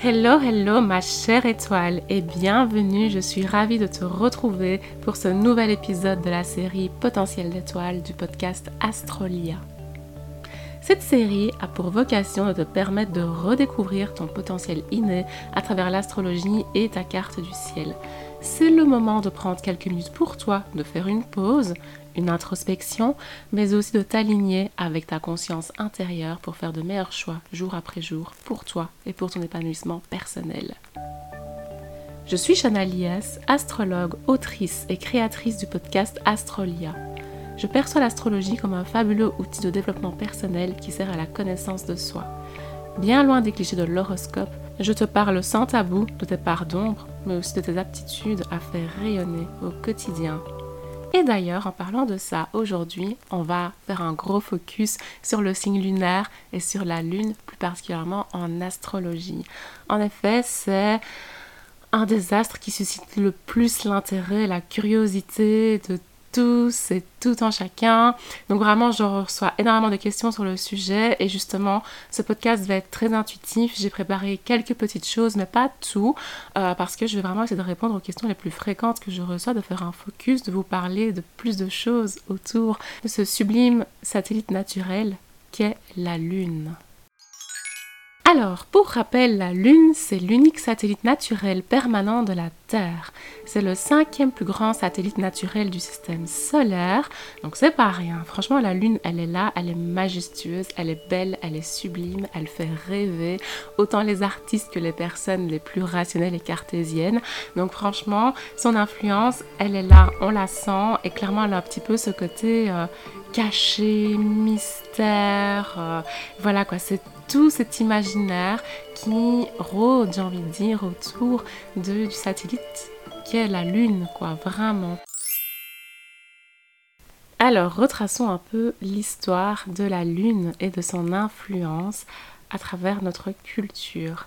Hello, hello ma chère étoile et bienvenue, je suis ravie de te retrouver pour ce nouvel épisode de la série Potentiel d'étoiles du podcast Astrolia. Cette série a pour vocation de te permettre de redécouvrir ton potentiel inné à travers l'astrologie et ta carte du ciel. C'est le moment de prendre quelques minutes pour toi, de faire une pause, une introspection, mais aussi de t'aligner avec ta conscience intérieure pour faire de meilleurs choix jour après jour pour toi et pour ton épanouissement personnel. Je suis Chana Lies, astrologue, autrice et créatrice du podcast Astrolia. Je perçois l'astrologie comme un fabuleux outil de développement personnel qui sert à la connaissance de soi. Bien loin des clichés de l'horoscope, je te parle sans tabou de tes parts d'ombre, mais aussi de tes aptitudes à faire rayonner au quotidien et d'ailleurs, en parlant de ça, aujourd'hui, on va faire un gros focus sur le signe lunaire et sur la lune, plus particulièrement en astrologie. En effet, c'est un des astres qui suscite le plus l'intérêt, la curiosité de et tout en chacun. Donc vraiment, je reçois énormément de questions sur le sujet et justement, ce podcast va être très intuitif. J'ai préparé quelques petites choses, mais pas tout, euh, parce que je vais vraiment essayer de répondre aux questions les plus fréquentes que je reçois, de faire un focus, de vous parler de plus de choses autour de ce sublime satellite naturel qu'est la Lune. Alors, pour rappel, la Lune, c'est l'unique satellite naturel permanent de la C'est le cinquième plus grand satellite naturel du système solaire, donc c'est pas rien. Franchement, la Lune, elle est là, elle est majestueuse, elle est belle, elle est sublime, elle fait rêver autant les artistes que les personnes les plus rationnelles et cartésiennes. Donc franchement, son influence, elle est là, on la sent, et clairement, elle a un petit peu ce côté euh, caché, mystère, euh, voilà quoi, c'est tout cet imaginaire qui rôde, j'ai envie de dire, autour du satellite qui est la Lune, quoi, vraiment. Alors, retraçons un peu l'histoire de la Lune et de son influence à travers notre culture.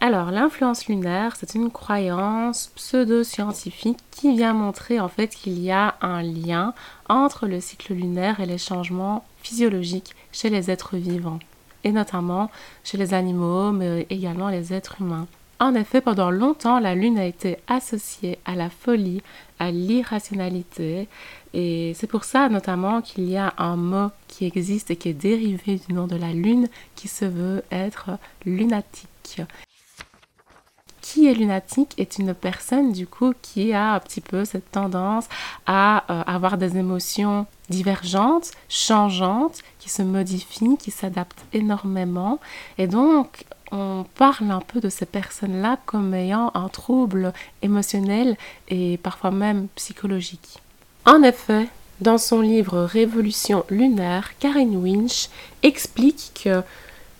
Alors, l'influence lunaire, c'est une croyance pseudo-scientifique qui vient montrer en fait qu'il y a un lien entre le cycle lunaire et les changements physiologiques chez les êtres vivants et notamment chez les animaux, mais également les êtres humains. En effet, pendant longtemps, la Lune a été associée à la folie, à l'irrationalité, et c'est pour ça notamment qu'il y a un mot qui existe et qui est dérivé du nom de la Lune, qui se veut être lunatique qui est lunatique est une personne du coup qui a un petit peu cette tendance à euh, avoir des émotions divergentes, changeantes, qui se modifient, qui s'adaptent énormément. Et donc, on parle un peu de ces personnes-là comme ayant un trouble émotionnel et parfois même psychologique. En effet, dans son livre Révolution lunaire, Karen Winch explique que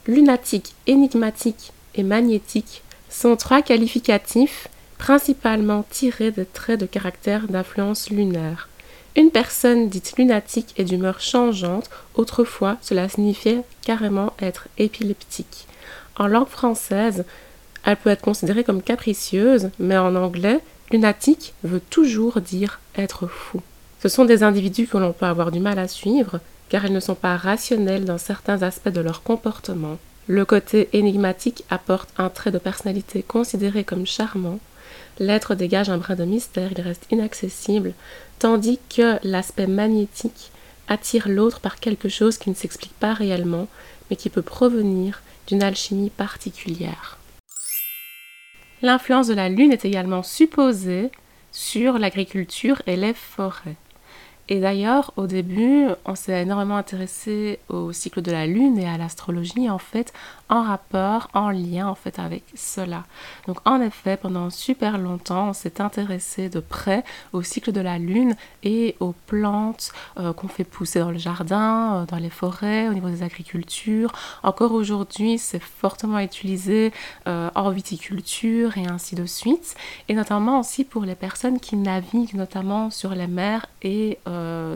lunatique, énigmatique et magnétique sont trois qualificatifs principalement tirés des traits de caractère d'influence lunaire. Une personne dite lunatique est d'humeur changeante, autrefois cela signifiait carrément être épileptique. En langue française, elle peut être considérée comme capricieuse, mais en anglais, lunatique veut toujours dire être fou. Ce sont des individus que l'on peut avoir du mal à suivre, car ils ne sont pas rationnels dans certains aspects de leur comportement. Le côté énigmatique apporte un trait de personnalité considéré comme charmant. L'être dégage un brin de mystère, il reste inaccessible, tandis que l'aspect magnétique attire l'autre par quelque chose qui ne s'explique pas réellement, mais qui peut provenir d'une alchimie particulière. L'influence de la Lune est également supposée sur l'agriculture et les forêts. Et d'ailleurs, au début, on s'est énormément intéressé au cycle de la Lune et à l'astrologie, en fait, en rapport, en lien, en fait, avec cela. Donc, en effet, pendant super longtemps, on s'est intéressé de près au cycle de la Lune et aux plantes euh, qu'on fait pousser dans le jardin, euh, dans les forêts, au niveau des agricultures. Encore aujourd'hui, c'est fortement utilisé euh, en viticulture et ainsi de suite. Et notamment aussi pour les personnes qui naviguent, notamment sur les mers et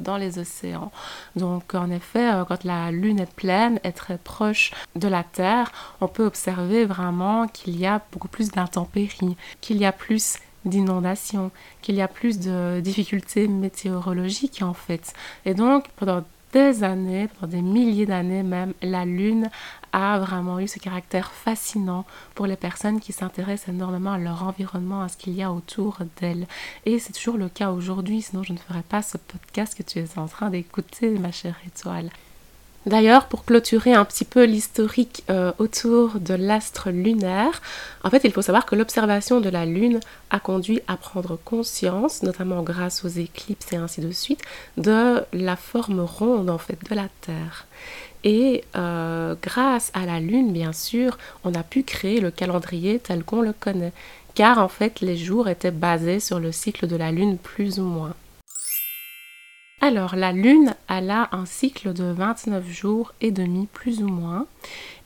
dans les océans. Donc en effet, euh, quand la Lune est pleine, est très proche de la Terre, on peut observer vraiment qu'il y a beaucoup plus d'intempéries, qu'il y a plus d'inondations, qu'il y a plus de difficultés météorologiques en fait. Et donc pendant des années, pendant des milliers d'années même, la Lune a vraiment eu ce caractère fascinant pour les personnes qui s'intéressent énormément à leur environnement, à ce qu'il y a autour d'elles. Et c'est toujours le cas aujourd'hui, sinon je ne ferais pas ce podcast que tu es en train d'écouter, ma chère étoile. D'ailleurs, pour clôturer un petit peu l'historique euh, autour de l'astre lunaire, en fait, il faut savoir que l'observation de la Lune a conduit à prendre conscience, notamment grâce aux éclipses et ainsi de suite, de la forme ronde en fait de la Terre. Et euh, grâce à la Lune, bien sûr, on a pu créer le calendrier tel qu'on le connaît, car en fait, les jours étaient basés sur le cycle de la Lune plus ou moins. Alors, la Lune, elle a un cycle de 29 jours et demi, plus ou moins.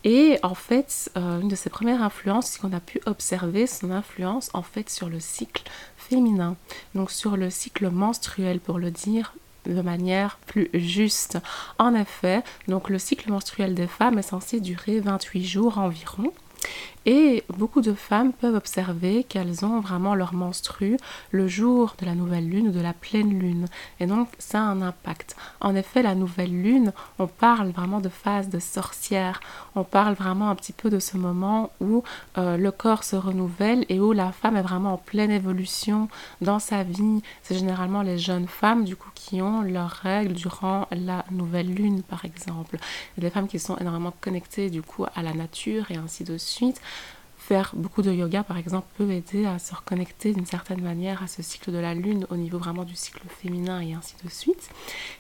Et en fait, euh, une de ses premières influences, qu'on a pu observer son influence en fait sur le cycle féminin. Donc sur le cycle menstruel, pour le dire de manière plus juste. En effet, donc le cycle menstruel des femmes est censé durer 28 jours environ. Et beaucoup de femmes peuvent observer qu'elles ont vraiment leur menstru le jour de la nouvelle lune ou de la pleine lune. Et donc, ça a un impact. En effet, la nouvelle lune, on parle vraiment de phase de sorcière. On parle vraiment un petit peu de ce moment où euh, le corps se renouvelle et où la femme est vraiment en pleine évolution dans sa vie. C'est généralement les jeunes femmes, du coup, qui ont leurs règles durant la nouvelle lune, par exemple. Des femmes qui sont énormément connectées, du coup, à la nature et ainsi de suite. Faire beaucoup de yoga, par exemple, peut aider à se reconnecter d'une certaine manière à ce cycle de la lune au niveau vraiment du cycle féminin et ainsi de suite.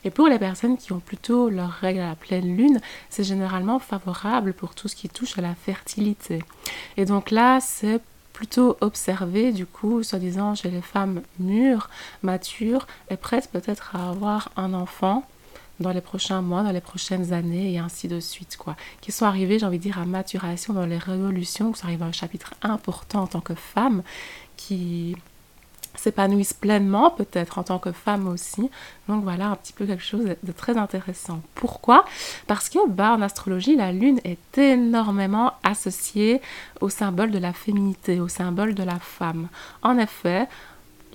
Et pour les personnes qui ont plutôt leurs règles à la pleine lune, c'est généralement favorable pour tout ce qui touche à la fertilité. Et donc là, c'est plutôt observé, du coup, soi-disant chez les femmes mûres, matures et prêtes peut-être à avoir un enfant dans les prochains mois, dans les prochaines années et ainsi de suite, quoi. Qui sont arrivés, j'ai envie de dire, à maturation dans les révolutions, qui sont arrivés à un chapitre important en tant que femme, qui s'épanouissent pleinement, peut-être en tant que femme aussi. Donc voilà un petit peu quelque chose de très intéressant. Pourquoi? Parce que bah, en astrologie, la lune est énormément associée au symbole de la féminité, au symbole de la femme. En effet,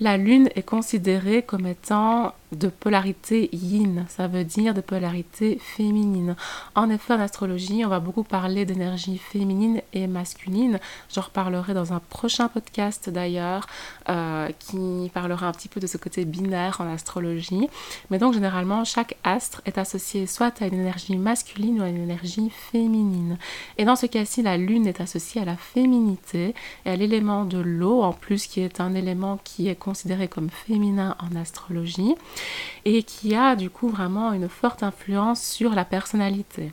la lune est considérée comme étant de polarité yin, ça veut dire de polarité féminine. En effet, en astrologie, on va beaucoup parler d'énergie féminine et masculine. J'en reparlerai dans un prochain podcast d'ailleurs, euh, qui parlera un petit peu de ce côté binaire en astrologie. Mais donc, généralement, chaque astre est associé soit à une énergie masculine ou à une énergie féminine. Et dans ce cas-ci, la lune est associée à la féminité et à l'élément de l'eau, en plus, qui est un élément qui est considéré comme féminin en astrologie et qui a du coup vraiment une forte influence sur la personnalité.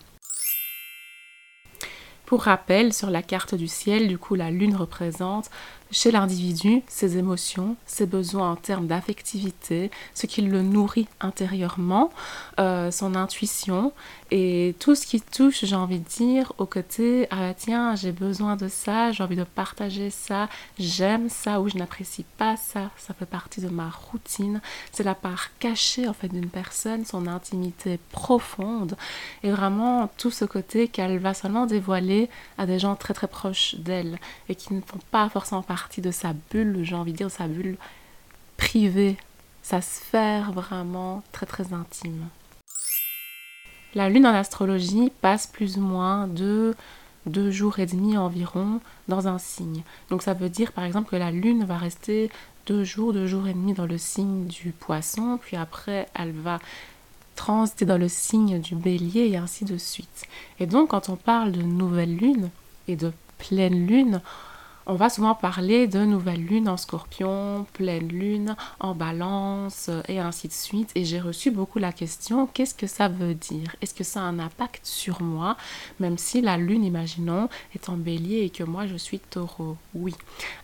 Pour rappel, sur la carte du ciel, du coup, la lune représente chez l'individu ses émotions, ses besoins en termes d'affectivité, ce qui le nourrit intérieurement, euh, son intuition et tout ce qui touche, j'ai envie de dire, au côté ah tiens, j'ai besoin de ça, j'ai envie de partager ça, j'aime ça ou je n'apprécie pas ça, ça fait partie de ma routine. C'est la part cachée en fait d'une personne, son intimité profonde et vraiment tout ce côté qu'elle va seulement dévoiler à des gens très très proches d'elle et qui ne font pas forcément partie de sa bulle, j'ai envie de dire sa bulle privée, sa sphère vraiment très très intime. La lune en astrologie passe plus ou moins de deux jours et demi environ dans un signe. Donc ça veut dire par exemple que la lune va rester deux jours, deux jours et demi dans le signe du poisson, puis après elle va transiter dans le signe du bélier et ainsi de suite. Et donc quand on parle de nouvelle lune et de pleine lune, on va souvent parler de nouvelle lune en scorpion, pleine lune en balance et ainsi de suite. Et j'ai reçu beaucoup la question, qu'est-ce que ça veut dire? Est-ce que ça a un impact sur moi? Même si la lune, imaginons, est en bélier et que moi je suis taureau. Oui.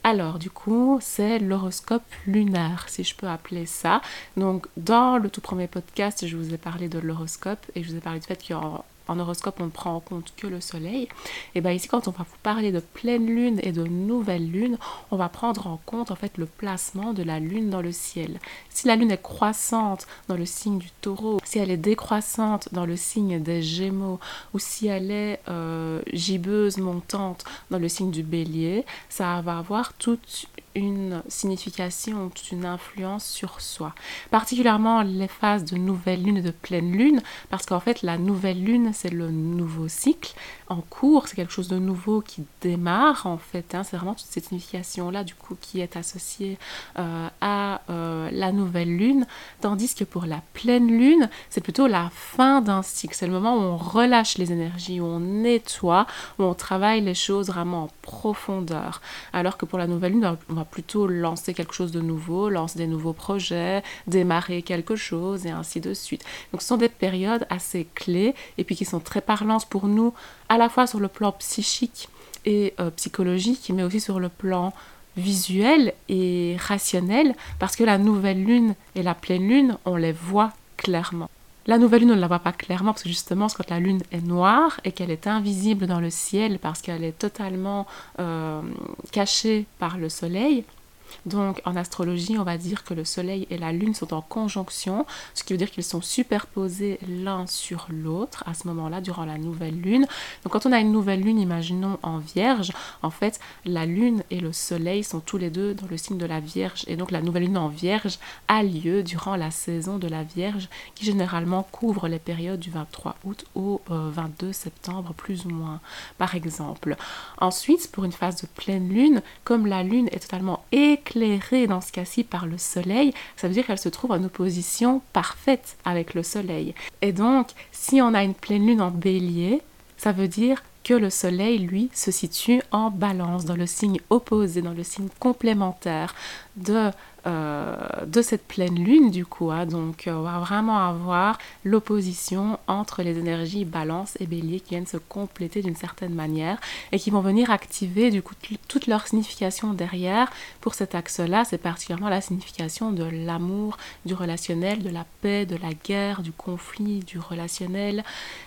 Alors du coup, c'est l'horoscope lunaire, si je peux appeler ça. Donc dans le tout premier podcast, je vous ai parlé de l'horoscope et je vous ai parlé du fait qu'en en horoscope, on ne prend en compte que le soleil. Et bien ici, quand on va vous parler de pleine lune et de nouvelle lune, on va prendre en compte en fait le placement de la lune dans le ciel. Si la lune est croissante dans le signe du taureau, si elle est décroissante dans le signe des gémeaux, ou si elle est euh, gibbeuse, montante dans le signe du bélier, ça va avoir toute une signification, toute une influence sur soi. Particulièrement les phases de nouvelle lune et de pleine lune, parce qu'en fait la nouvelle lune c'est le nouveau cycle en cours, c'est quelque chose de nouveau qui démarre en fait. Hein. c'est vraiment toute cette signification là du coup qui est associée euh, à euh, la nouvelle lune, tandis que pour la pleine lune c'est plutôt la fin d'un cycle, c'est le moment où on relâche les énergies, où on nettoie, où on travaille les choses vraiment en profondeur. Alors que pour la nouvelle lune, on va plutôt lancer quelque chose de nouveau, lancer des nouveaux projets, démarrer quelque chose et ainsi de suite. Donc ce sont des périodes assez clés et puis qui sont très parlantes pour nous, à la fois sur le plan psychique et euh, psychologique, mais aussi sur le plan visuel et rationnel, parce que la nouvelle lune et la pleine lune, on les voit clairement. La nouvelle lune, on ne la voit pas clairement parce que justement, quand la lune est noire et qu'elle est invisible dans le ciel parce qu'elle est totalement euh, cachée par le soleil. Donc en astrologie, on va dire que le Soleil et la Lune sont en conjonction, ce qui veut dire qu'ils sont superposés l'un sur l'autre à ce moment-là, durant la nouvelle Lune. Donc quand on a une nouvelle Lune, imaginons en Vierge, en fait, la Lune et le Soleil sont tous les deux dans le signe de la Vierge. Et donc la nouvelle Lune en Vierge a lieu durant la saison de la Vierge, qui généralement couvre les périodes du 23 août au 22 euh, septembre, plus ou moins, par exemple. Ensuite, pour une phase de pleine Lune, comme la Lune est totalement éclairée dans ce cas-ci par le soleil, ça veut dire qu'elle se trouve en opposition parfaite avec le soleil. Et donc, si on a une pleine lune en bélier, ça veut dire que le soleil, lui, se situe en balance, dans le signe opposé, dans le signe complémentaire de de cette pleine lune du coup. Hein. Donc euh, on va vraiment avoir l'opposition entre les énergies balance et bélier qui viennent se compléter d'une certaine manière et qui vont venir activer du coup toute leur signification derrière. Pour cet axe-là, c'est particulièrement la signification de l'amour, du relationnel, de la paix, de la guerre, du conflit, du relationnel,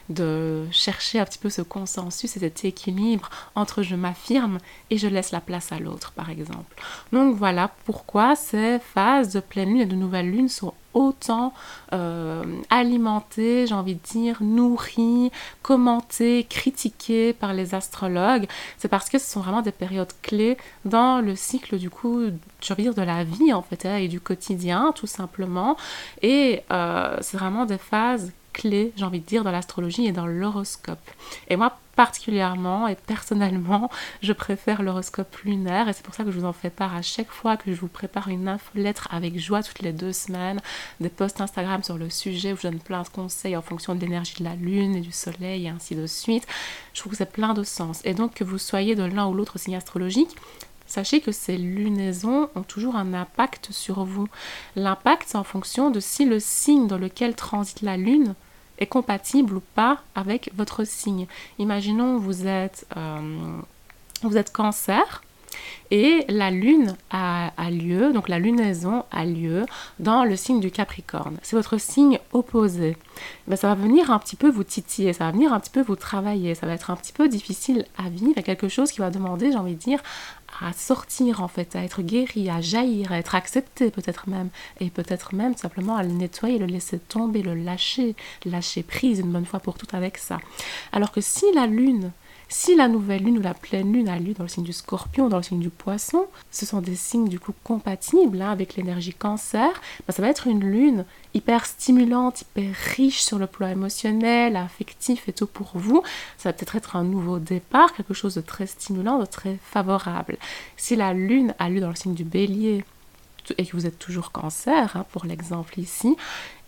de chercher un petit peu ce consensus et cet équilibre entre je m'affirme et je laisse la place à l'autre par exemple. Donc voilà pourquoi c'est phases de pleine lune et de nouvelle lune sont autant euh, alimentées, j'ai envie de dire, nourries, commentées, critiquées par les astrologues, c'est parce que ce sont vraiment des périodes clés dans le cycle du coup, j'ai envie de dire, de la vie en fait, hein, et du quotidien tout simplement. Et euh, c'est vraiment des phases clés, j'ai envie de dire, dans l'astrologie et dans l'horoscope. Et moi, particulièrement et personnellement, je préfère l'horoscope lunaire et c'est pour ça que je vous en fais part à chaque fois que je vous prépare une infolettre avec joie toutes les deux semaines, des posts Instagram sur le sujet où je donne plein de conseils en fonction de l'énergie de la lune et du soleil et ainsi de suite. Je trouve que c'est plein de sens. Et donc que vous soyez de l'un ou l'autre signe astrologique, Sachez que ces lunaisons ont toujours un impact sur vous. L'impact, c'est en fonction de si le signe dans lequel transite la lune est compatible ou pas avec votre signe. Imaginons vous êtes, euh, vous êtes cancer et la lune a, lieu, donc la lunaison a lieu dans le signe du Capricorne. C'est votre signe opposé. Ben, ça va venir un petit peu vous titiller, ça va venir un petit peu vous travailler, ça va être un petit peu difficile à vivre, quelque chose qui va demander, j'ai envie de dire, à sortir en fait, à être guéri, à jaillir, à être accepté peut-être même, et peut-être même simplement à le nettoyer, le laisser tomber, le lâcher, lâcher prise une bonne fois pour toutes avec ça. Alors que si la lune si la nouvelle lune ou la pleine lune a lieu dans le signe du scorpion, dans le signe du poisson, ce sont des signes du coup compatibles hein, avec l'énergie cancer, ben, ça va être une lune hyper stimulante, hyper riche sur le plan émotionnel, affectif et tout pour vous. Ça va peut-être être un nouveau départ, quelque chose de très stimulant, de très favorable. Si la lune a lieu dans le signe du bélier, et que vous êtes toujours cancer, hein, pour l'exemple ici,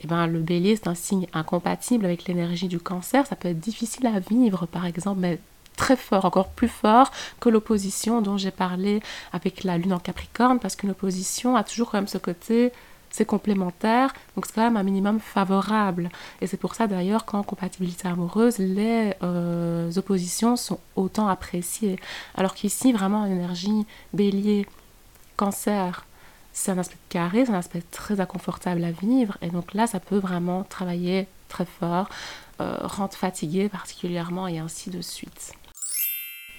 eh ben, le bélier c'est un signe incompatible avec l'énergie du cancer, ça peut être difficile à vivre par exemple, mais très fort, encore plus fort que l'opposition dont j'ai parlé avec la lune en Capricorne, parce qu'une opposition a toujours quand même ce côté c'est complémentaire, donc c'est quand même un minimum favorable. Et c'est pour ça d'ailleurs qu'en compatibilité amoureuse, les euh, oppositions sont autant appréciées. Alors qu'ici, vraiment, énergie bélier, cancer, c'est un aspect carré, c'est un aspect très inconfortable à vivre. Et donc là, ça peut vraiment travailler très fort, euh, rendre fatigué particulièrement et ainsi de suite.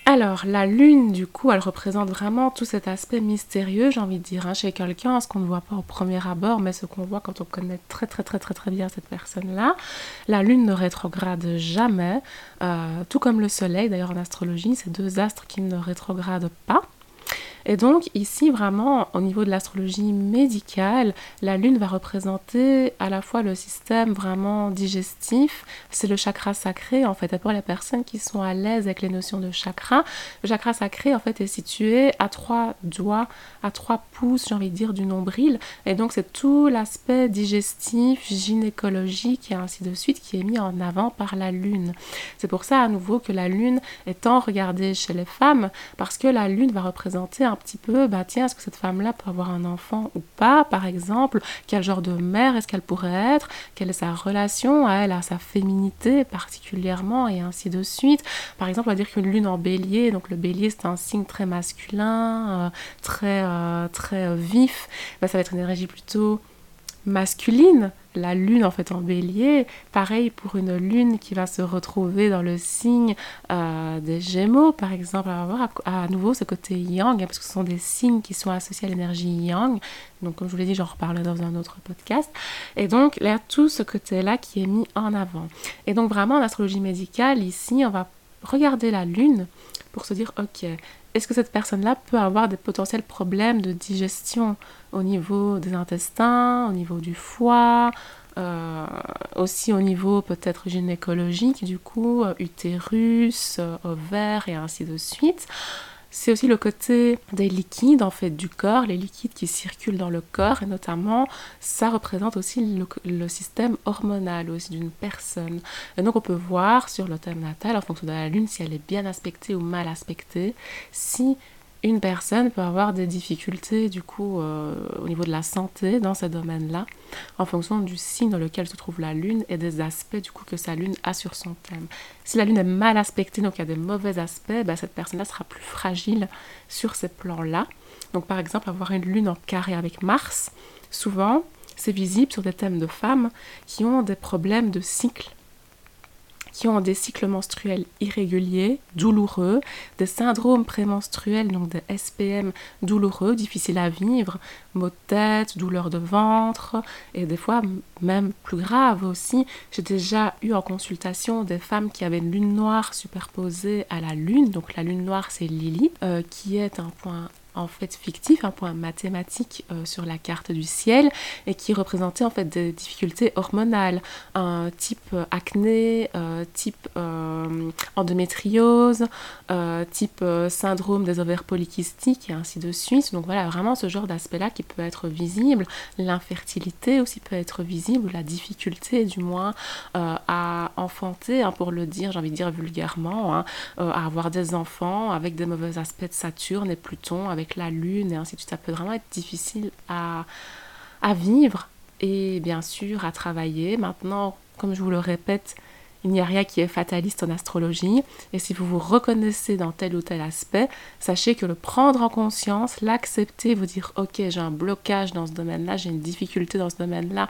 Alors, la lune, du coup, elle représente vraiment tout cet aspect mystérieux, j'ai envie de dire, hein, chez quelqu'un, ce qu'on ne voit pas au premier abord, mais ce qu'on voit quand on connaît très très très très très bien cette personne-là. La lune ne rétrograde jamais, euh, tout comme le soleil, d'ailleurs en astrologie, c'est deux astres qui ne rétrogradent pas. Et donc ici vraiment au niveau de l'astrologie médicale, la lune va représenter à la fois le système vraiment digestif, c'est le chakra sacré en fait. Et pour les personnes qui sont à l'aise avec les notions de chakra, le chakra sacré en fait est situé à trois doigts, à trois pouces, j'ai envie de dire, du nombril. Et donc c'est tout l'aspect digestif, gynécologique et ainsi de suite qui est mis en avant par la lune. C'est pour ça à nouveau que la lune est tant regardée chez les femmes parce que la lune va représenter un petit peu, bah tiens, est-ce que cette femme-là peut avoir un enfant ou pas, par exemple, quel genre de mère est-ce qu'elle pourrait être, quelle est sa relation à elle, à sa féminité particulièrement, et ainsi de suite? Par exemple, on va dire qu'une lune en bélier, donc le bélier c'est un signe très masculin, euh, très, euh, très vif, bah, ça va être une énergie plutôt masculine, la lune en fait en bélier, pareil pour une lune qui va se retrouver dans le signe euh, des gémeaux par exemple, on va voir à, nouveau ce côté yang, hein, parce que ce sont des signes qui sont associés à l'énergie yang, donc comme je vous l'ai dit j'en reparlerai dans un autre podcast, et donc a tout ce côté-là qui est mis en avant. Et donc vraiment en astrologie médicale, ici on va regarder la lune pour se dire ok, est-ce que cette personne-là peut avoir des potentiels problèmes de digestion au niveau des intestins, au niveau du foie, euh, aussi au niveau peut-être gynécologique, du coup, euh, utérus, euh, ovaire et ainsi de suite. C'est aussi le côté des liquides en fait du corps, les liquides qui circulent dans le corps et notamment ça représente aussi le, système hormonal aussi d'une personne. Et donc on peut voir sur le thème natal en fonction de la lune si elle est bien aspectée ou mal aspectée, si une personne peut avoir des difficultés du coup euh, au niveau de la santé dans ce domaine-là, en fonction du signe dans lequel se trouve la lune et des aspects du coup que sa lune a sur son thème. Si la lune est mal aspectée, donc il y a des mauvais aspects, ben, cette personne-là sera plus fragile sur ces plans-là. Donc par exemple avoir une lune en carré avec Mars, souvent c'est visible sur des thèmes de femmes qui ont des problèmes de cycle qui ont des cycles menstruels irréguliers, douloureux, des syndromes prémenstruels, donc des SPM douloureux, difficiles à vivre, maux de tête, douleurs de ventre, et des fois même plus grave aussi. J'ai déjà eu en consultation des femmes qui avaient une lune noire superposée à la lune, donc la lune noire c'est Lily, euh, qui est un point en fait fictif, un point mathématique euh, sur la carte du ciel et qui représentait en fait des difficultés hormonales, un type euh, acné, euh, type endométriose, type syndrome des ovaires polykystiques et ainsi de suite. Donc voilà, vraiment ce genre d'aspect-là qui peut être visible. L'infertilité aussi peut être visible, la difficulté du moins à enfanter, hein, pour le dire, j'ai envie de dire vulgairement, hein, à avoir des enfants avec des mauvais aspects de Saturne et Pluton, la lune et ainsi de suite. Ça peut vraiment être difficile à, à vivre et bien sûr à travailler. Maintenant, comme je vous le répète, il n'y a rien qui est fataliste en astrologie. Et si vous vous reconnaissez dans tel ou tel aspect, sachez que le prendre en conscience, l'accepter, vous dire ok j'ai un blocage dans ce domaine-là, j'ai une difficulté dans ce domaine-là,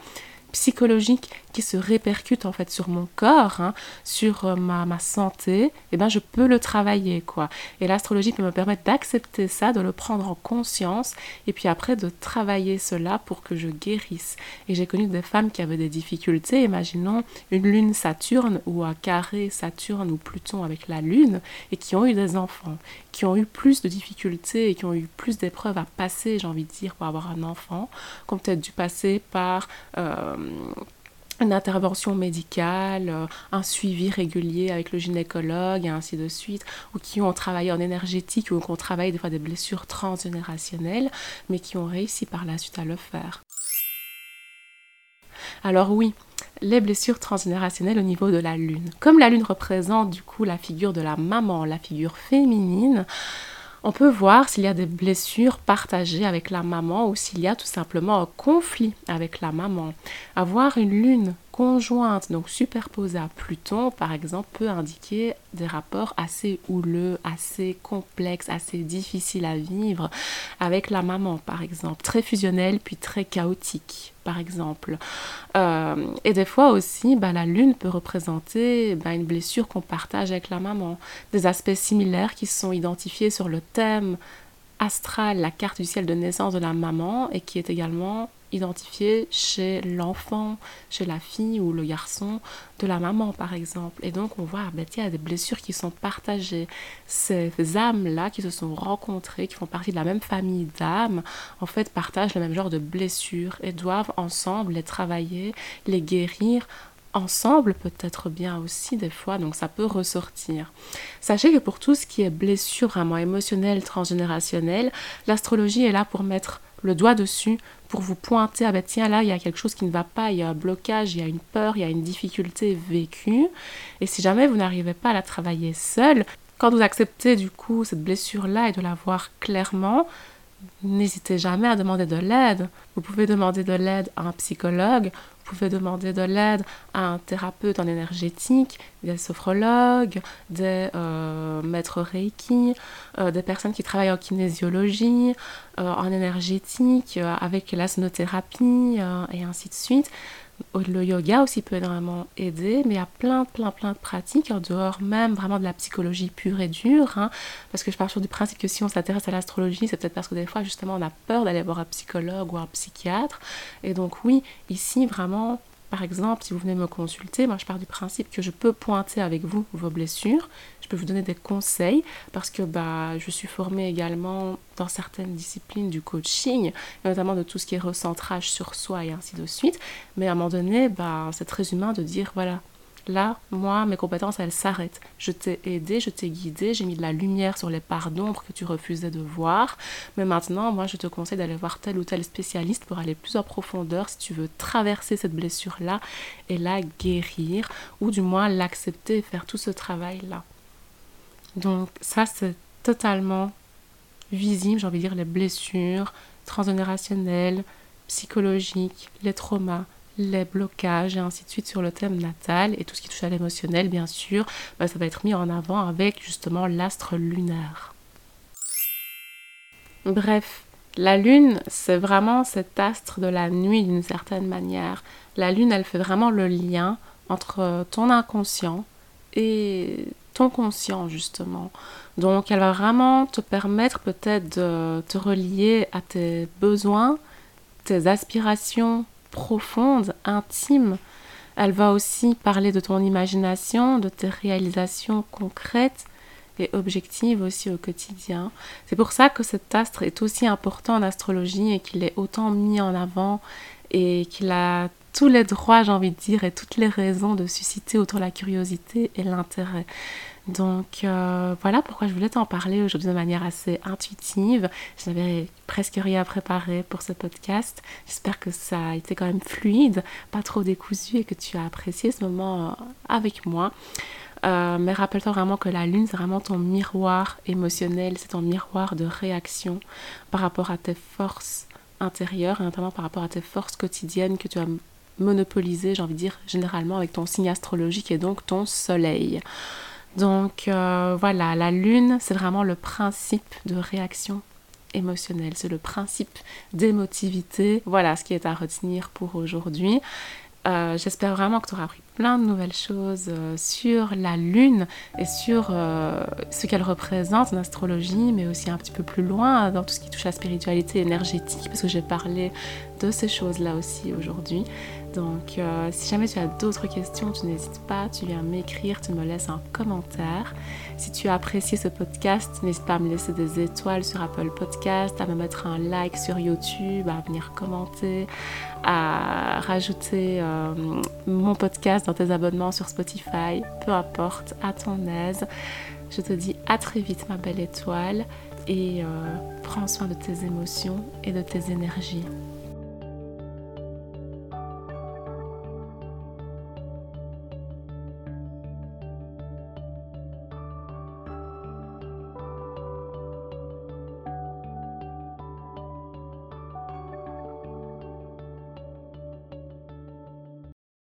psychologique qui se répercute en fait sur mon corps, hein, sur euh, ma, ma, santé, eh ben je peux le travailler quoi. Et l'astrologie peut me permettre d'accepter ça, de le prendre en conscience, et puis après de travailler cela pour que je guérisse. Et j'ai connu des femmes qui avaient des difficultés, imaginons une lune Saturne ou un carré Saturne ou Pluton avec la lune, et qui ont eu des enfants, qui ont eu plus de difficultés et qui ont eu plus d'épreuves à passer, j'ai envie de dire, pour avoir un enfant, qui ont peut-être dû passer par euh, une intervention médicale, euh, un suivi régulier avec le gynécologue et ainsi de suite, ou qui ont travaillé en énergétique ou qui ont travaillé des fois des blessures transgénérationnelles, mais qui ont réussi par la suite à le faire. Alors oui, les blessures transgénérationnelles au niveau de la lune. Comme la lune représente du coup la figure de la maman, la figure féminine, on peut voir s'il y a des blessures partagées avec la maman ou s'il y a tout simplement un conflit avec la maman. Avoir une lune conjointe, donc superposée à Pluton, par exemple, peut indiquer des rapports assez houleux, assez complexes, assez difficiles à vivre avec la maman, par exemple, très fusionnel puis très chaotique, par exemple. Euh, et des fois aussi, bah, la lune peut représenter bah, une blessure qu'on partage avec la maman, des aspects similaires qui sont identifiés sur le thème astral, la carte du ciel de naissance de la maman, et qui est également identifiées chez l'enfant, chez la fille ou le garçon de la maman par exemple. Et donc on voit, ben, il y a des blessures qui sont partagées. Ces âmes-là qui se sont rencontrées, qui font partie de la même famille d'âmes, en fait partagent le même genre de blessures et doivent ensemble les travailler, les guérir ensemble peut-être bien aussi des fois, donc ça peut ressortir. Sachez que pour tout ce qui est blessure vraiment émotionnelle, transgénérationnelle, l'astrologie est là pour mettre le doigt dessus, pour vous pointer, ah ben tiens là, il y a quelque chose qui ne va pas, il y a un blocage, il y a une peur, il y a une difficulté vécue. Et si jamais vous n'arrivez pas à la travailler seul, quand vous acceptez du coup cette blessure-là et de la voir clairement, n'hésitez jamais à demander de l'aide. Vous pouvez demander de l'aide à un psychologue, vous pouvez demander de l'aide à un thérapeute en énergétique, des sophrologues, des euh, maîtres Reiki, euh, des personnes qui travaillent en kinésiologie, euh, en énergétique, avec la sonothérapie et ainsi de suite. Le yoga aussi peut énormément aider, mais il y a plein, plein, plein de pratiques en dehors même vraiment de la psychologie pure et dure. Hein, parce que je pars sur du principe que si on s'intéresse à l'astrologie, c'est peut-être parce que des fois, justement, on a peur d'aller voir un psychologue ou un psychiatre. Et donc, oui, ici, vraiment, par exemple, si vous venez me consulter, moi je pars du principe que je peux pointer avec vous vos blessures, je peux vous donner des conseils parce que bah, je suis formée également dans certaines disciplines du coaching, notamment de tout ce qui est recentrage sur soi et ainsi de suite. Mais à un moment donné, bah, c'est très humain de dire voilà, Là, moi, mes compétences, elles s'arrêtent. Je t'ai aidé, je t'ai guidé, j'ai mis de la lumière sur les parts d'ombre que tu refusais de voir. Mais maintenant, moi, je te conseille d'aller voir tel ou tel spécialiste pour aller plus en profondeur si tu veux traverser cette blessure-là et la guérir, ou du moins l'accepter et faire tout ce travail-là. Donc, ça, c'est totalement visible, j'ai envie de dire, les blessures transgénérationnelles, psychologiques, les traumas, les blocages et ainsi de suite sur le thème natal et tout ce qui touche à l'émotionnel, bien sûr, bah, ça va être mis en avant avec justement l'astre lunaire. Bref, la lune, c'est vraiment cet astre de la nuit d'une certaine manière. La lune, elle fait vraiment le lien entre ton inconscient et ton conscient, justement. Donc, elle va vraiment te permettre peut-être de te relier à tes besoins, tes aspirations, profonde, intime. Elle va aussi parler de ton imagination, de tes réalisations concrètes et objectives aussi au quotidien. C'est pour ça que cet astre est aussi important en astrologie et qu'il est autant mis en avant et qu'il a tous les droits, j'ai envie de dire, et toutes les raisons de susciter autant la curiosité et l'intérêt. Donc euh, voilà pourquoi je voulais t'en parler aujourd'hui de manière assez intuitive. Je n'avais presque rien préparé pour ce podcast. J'espère que ça a été quand même fluide, pas trop décousu et que tu as apprécié ce moment euh, avec moi. Euh, mais rappelle-toi vraiment que la lune, c'est vraiment ton miroir émotionnel, c'est ton miroir de réaction par rapport à tes forces intérieures et notamment par rapport à tes forces quotidiennes que tu as monopolisées, j'ai envie de dire, généralement avec ton signe astrologique et donc ton soleil. Donc euh, voilà, la lune, c'est vraiment le principe de réaction émotionnelle, c'est le principe d'émotivité. Voilà ce qui est à retenir pour aujourd'hui. Euh, j'espère vraiment que tu auras appris plein de nouvelles choses euh, sur la Lune et sur ce qu'elle représente en astrologie, mais aussi un petit peu plus loin dans tout ce qui touche à la spiritualité énergétique, parce que j'ai parlé de ces choses-là aussi aujourd'hui. Donc, euh, si jamais tu as d'autres questions, tu n'hésites pas, tu viens m'écrire, tu me laisses un commentaire. Si tu as apprécié ce podcast, n'hésite pas à me laisser des étoiles sur Apple Podcast, à me mettre un like sur YouTube, à venir commenter, à rajouter euh, mon podcast dans tes abonnements sur Spotify, peu importe, à ton aise. Je te dis à très vite, ma belle étoile, et euh, prends soin de tes émotions et de tes énergies.